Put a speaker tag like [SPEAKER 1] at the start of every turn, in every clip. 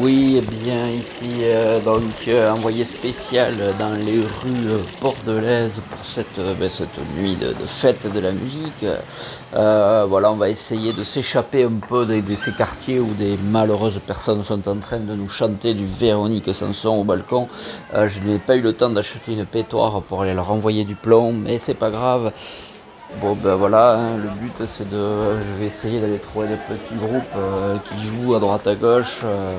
[SPEAKER 1] Oui, eh bien ici euh, donc euh, envoyé spécial dans les rues euh, bordelaises pour cette, ben, cette nuit de, fête de la musique. voilà, on va essayer de s'échapper un peu de, ces quartiers où des malheureuses personnes sont en train de nous chanter du Véronique Sanson au balcon. je n'ai pas eu le temps d'acheter une pétoire pour aller leur envoyer du plomb, mais c'est pas grave. Bon ben voilà, hein, le but c'est de. Je vais essayer d'aller trouver des petits groupes euh, qui jouent à droite à gauche. Euh,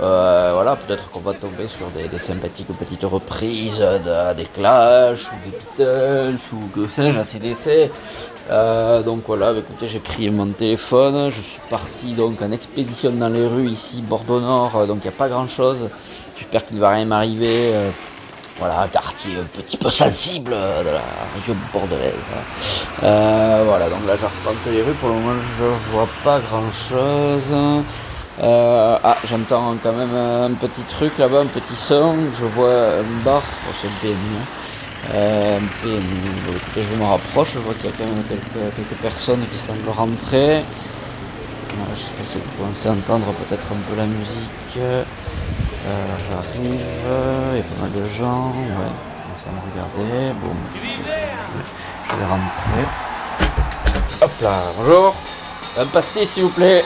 [SPEAKER 1] euh, voilà, peut-être qu'on va tomber sur des, sympathiques petites reprises de, des Clash ou des Beatles ou que sais-je, ACDC. donc voilà, bah, écoutez, j'ai pris mon téléphone, je suis parti donc en expédition dans les rues ici, Bordeaux Nord, donc il n'y a pas grand chose. J'espère qu'il ne va rien m'arriver voilà, un quartier un petit peu sensible de la région bordelaise. Euh, voilà, donc là j'arpente les rues, pour le moment je vois pas grand chose. Euh, ah, j'entends quand même un petit truc là-bas, un petit son. Je vois un bar, oh, c'est un PMU. Euh, je me rapproche, je vois qu'il y a quand même quelques, personnes qui semblent rentrer. Je sais pas si vous à entendre peut-être un peu la musique. Euh, j'arrive, il y a pas mal de gens, ouais, ça me regarder, bon, je vais rentrer. Hop là, bonjour, un pastis s'il vous plaît.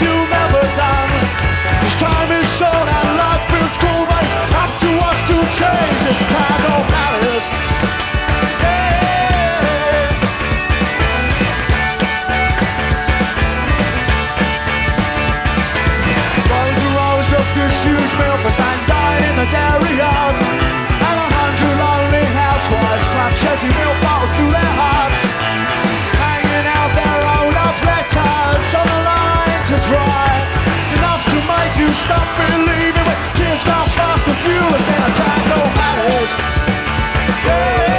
[SPEAKER 2] two marathon. This time is short and
[SPEAKER 3] life feels cool, but
[SPEAKER 2] it's up to us to change. This
[SPEAKER 3] time
[SPEAKER 4] no matters. Yeah. Boys are always up to shoes, milfers, and die in the dairy yard. And a hundred lonely housewives climb shitty milk bottles to their hearts. couldn't stop believing. Tears got faster, fuelers, and I tried no ice. Yeah.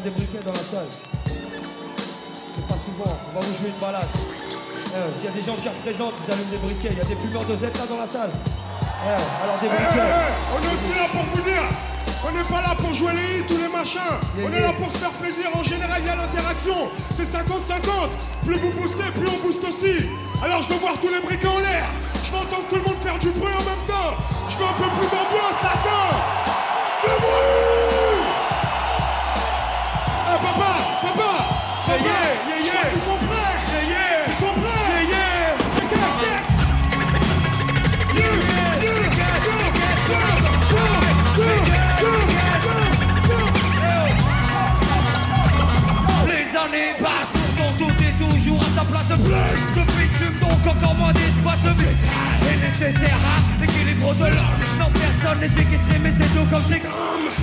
[SPEAKER 5] Des briquets dans la salle. C'est pas souvent, on va vous jouer une balade. Euh, S'il y a des gens qui représentent, ils allument des briquets. Il y a des fumeurs de Z là dans la salle. Ouais, alors des
[SPEAKER 6] Eh, eh,
[SPEAKER 5] briquets.
[SPEAKER 6] eh, on est aussi là pour vous dire qu'on n'est pas là pour jouer les hits ou les machins.
[SPEAKER 5] Yeah,
[SPEAKER 6] on est
[SPEAKER 5] yeah.
[SPEAKER 6] là pour se faire plaisir. En général, il y a l'interaction. C'est 50-50. Plus vous boostez, plus on booste aussi. Alors je veux voir tous les briquets en l'air. Je veux entendre tout le monde faire du bruit en même temps. Je veux un peu plus d'ambiance là-dedans.
[SPEAKER 5] Bitume, donc encore moins d'espace vide. Et nécessaire à l'équilibre de l'homme. Non, personne n'est séquestré, mais c'est tout comme c'est grave.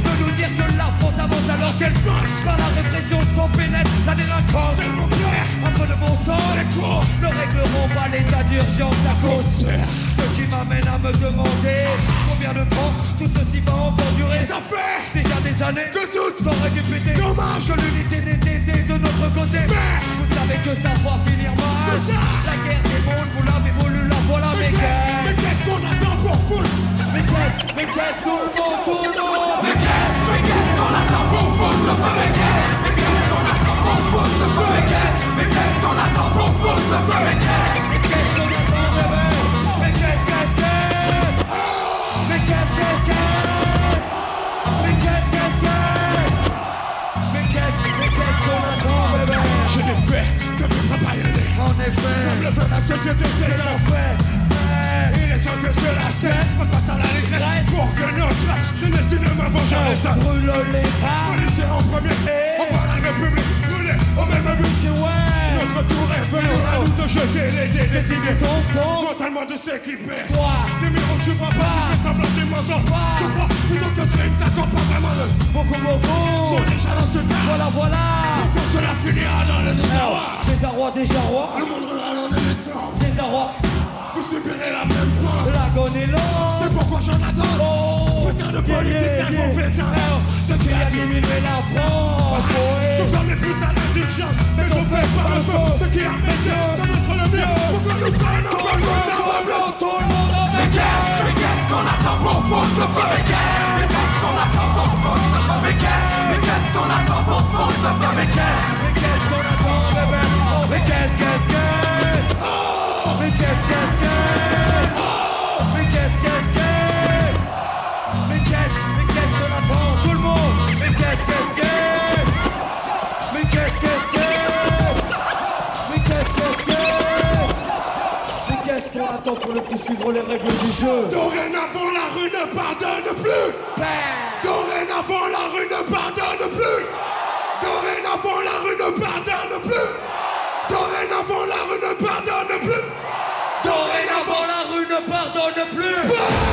[SPEAKER 5] De nous dire que la France avance alors qu'elle passe. Par la répression, se pénètre la délinquance. C'est mon père. Un peu de bon sens, les cours ne régleront pas l'état d'urgence à côte. Ce qui m'amène à me demander combien de temps tout ceci va encore durer?
[SPEAKER 6] Ça fait
[SPEAKER 5] Déjà des années
[SPEAKER 6] que toutes
[SPEAKER 5] T'aurais dû péter
[SPEAKER 6] Dommage.
[SPEAKER 5] Que l'unité n'était été de notre côté
[SPEAKER 6] Mais
[SPEAKER 5] Vous savez que ça va finir mal
[SPEAKER 6] ça.
[SPEAKER 5] La guerre des mondes, vous l'avez voulu, la voilà
[SPEAKER 6] Mais
[SPEAKER 5] Mais
[SPEAKER 6] société, c'est
[SPEAKER 5] l'enfer.
[SPEAKER 6] Il est temps que cela cesse. Faut pas à la régresse Pour que notre jeunesse ne me venge jamais ça
[SPEAKER 5] Brûle l'état.
[SPEAKER 6] Policier en premier. On voit la République. Brûler au même but
[SPEAKER 5] C'est ouais
[SPEAKER 6] Notre tour est venu à nous de jeter les dés
[SPEAKER 5] ton
[SPEAKER 6] Mentalement de s'équiper Des miroirs que tu vois pas, tu fais semblant de m'entendre Tu crois plutôt que tu t'attends pas vraiment le
[SPEAKER 5] Beaucoup beaucoup.
[SPEAKER 6] Sont déjà dans ce tas
[SPEAKER 5] Voilà voilà.
[SPEAKER 6] Pourquoi cela finira dans le désarroi.
[SPEAKER 5] Désarroi déjà roi
[SPEAKER 6] Le monde
[SPEAKER 5] Désarroi
[SPEAKER 6] vous subirez la même pointe.
[SPEAKER 5] L'agonie longue.
[SPEAKER 6] C'est pourquoi j'en attends.
[SPEAKER 5] Oh,
[SPEAKER 6] Putain de politique, c'est incompétent. Ce qui
[SPEAKER 5] a diminué la France.
[SPEAKER 6] Nous permet plus à notre mais on fait pas le. Ce qui a baissé, ça montre le mieux. Pourquoi nous prennent
[SPEAKER 5] Tout
[SPEAKER 6] encore
[SPEAKER 5] le
[SPEAKER 6] plus
[SPEAKER 5] monde,
[SPEAKER 6] ça
[SPEAKER 5] tout
[SPEAKER 6] va
[SPEAKER 5] le
[SPEAKER 6] plus
[SPEAKER 5] monde, tout le monde avec elle.
[SPEAKER 3] Mais qu'est-ce qu'on attend pour foutre le feu? Mais qu'est-ce mais qu'est-ce qu'on attend pour foutre le feu? Mais qu'est-ce mais qu'est-ce qu'on attend pour foutre le feu? Mais qu'est-ce
[SPEAKER 5] Mais qu'est-ce qu'on attend, bébé Oh, Mais qu'est-ce, qu'est-ce, qu'est-ce Oh, Mais qu'est-ce, qu'est-ce, qu'est-ce Oh, Mais qu'est-ce, qu'est-ce, qu'est-ce Mais qu'est-ce, mais qu'est-ce qu'on attend, tout le monde? Mais qu'est-ce, qu'est-ce, qu'est-ce Mais qu'est-ce, qu'est-ce, qu'est-ce Mais qu'est-ce, qu'est-ce, qu'est-ce Mais qu'est-ce qu'on attend pour ne plus suivre les règles du jeu?
[SPEAKER 6] Dorénavant, la rue ne pardonne plus. Dorénavant, la rue ne pardonne plus. Dorénavant, la rue ne pardonne plus. Pardonne plus.
[SPEAKER 7] has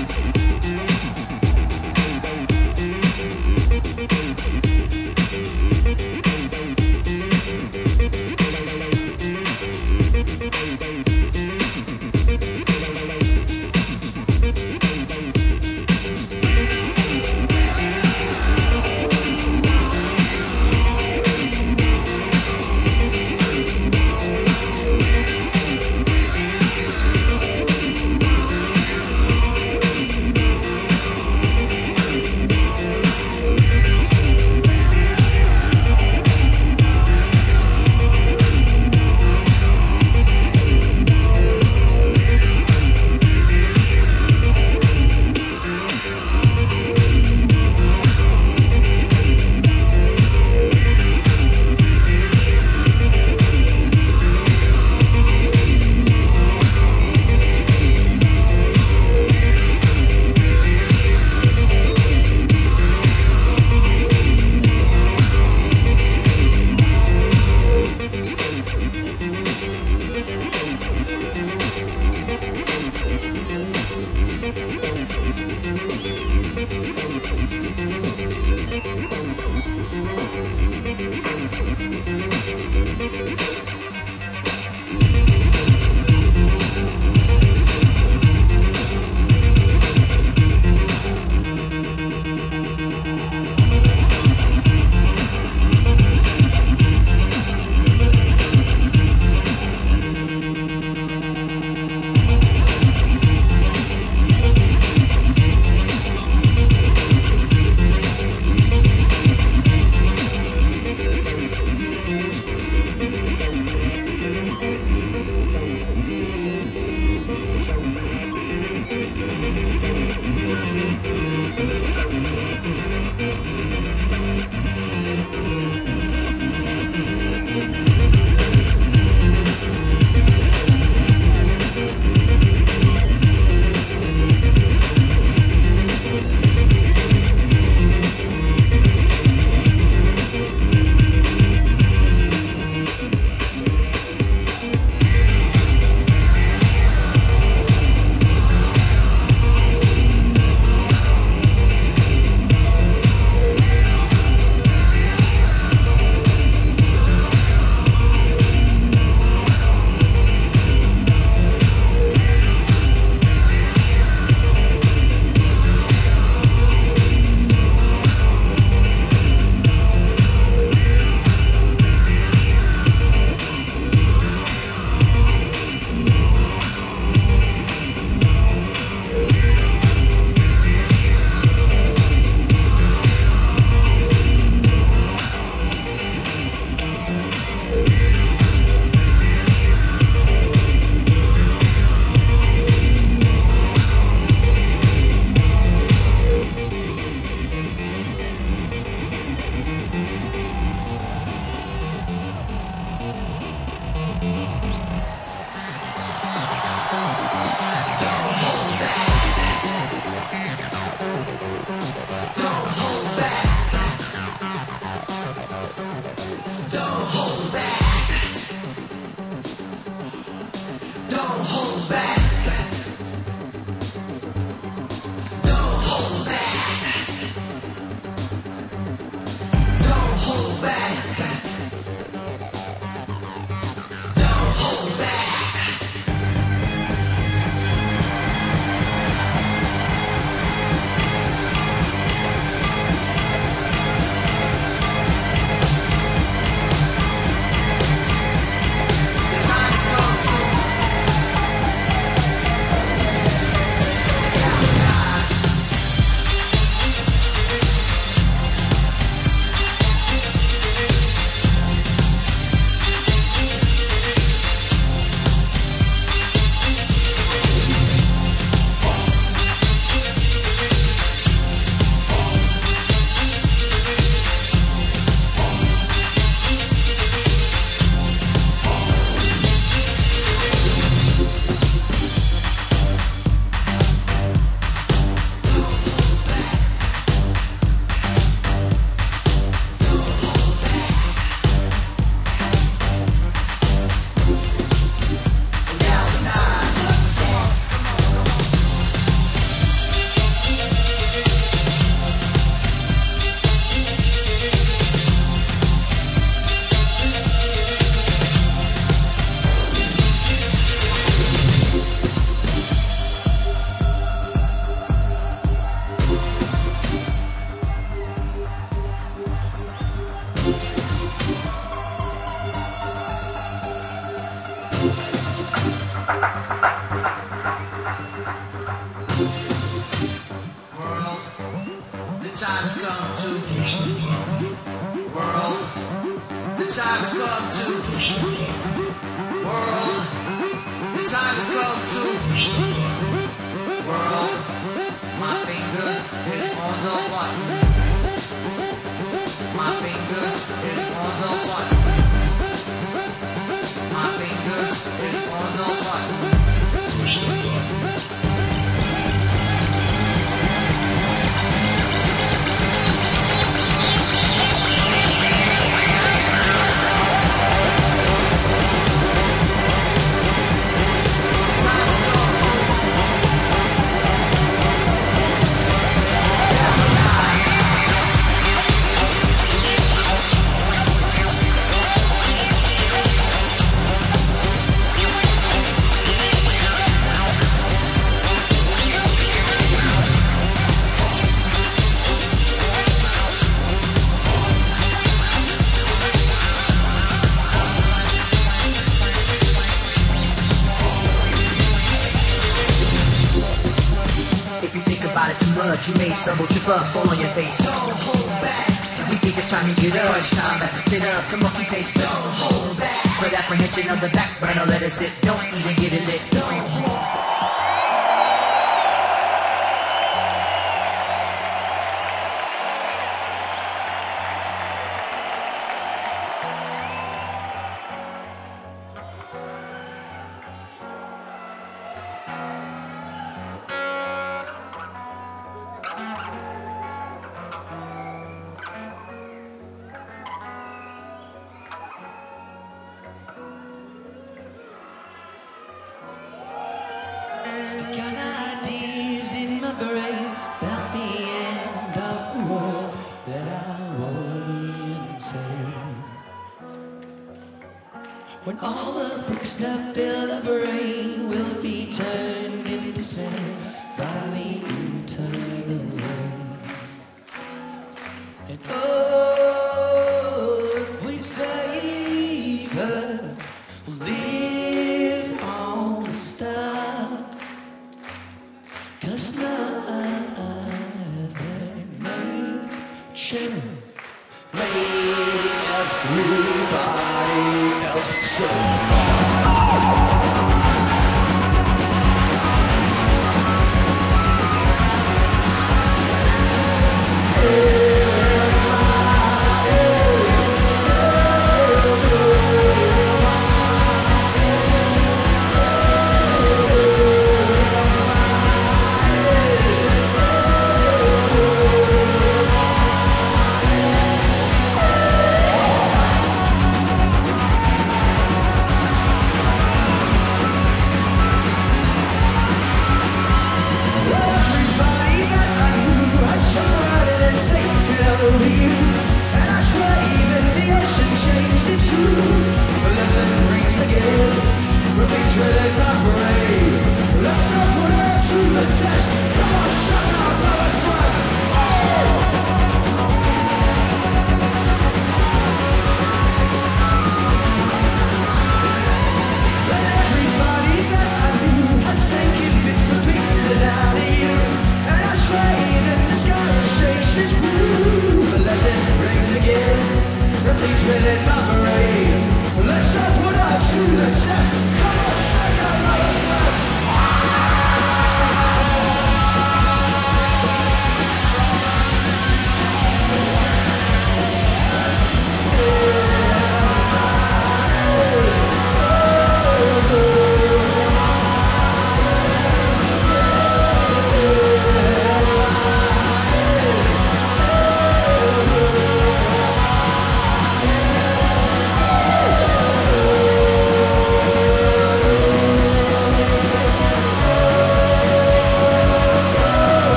[SPEAKER 8] Love fall on your face.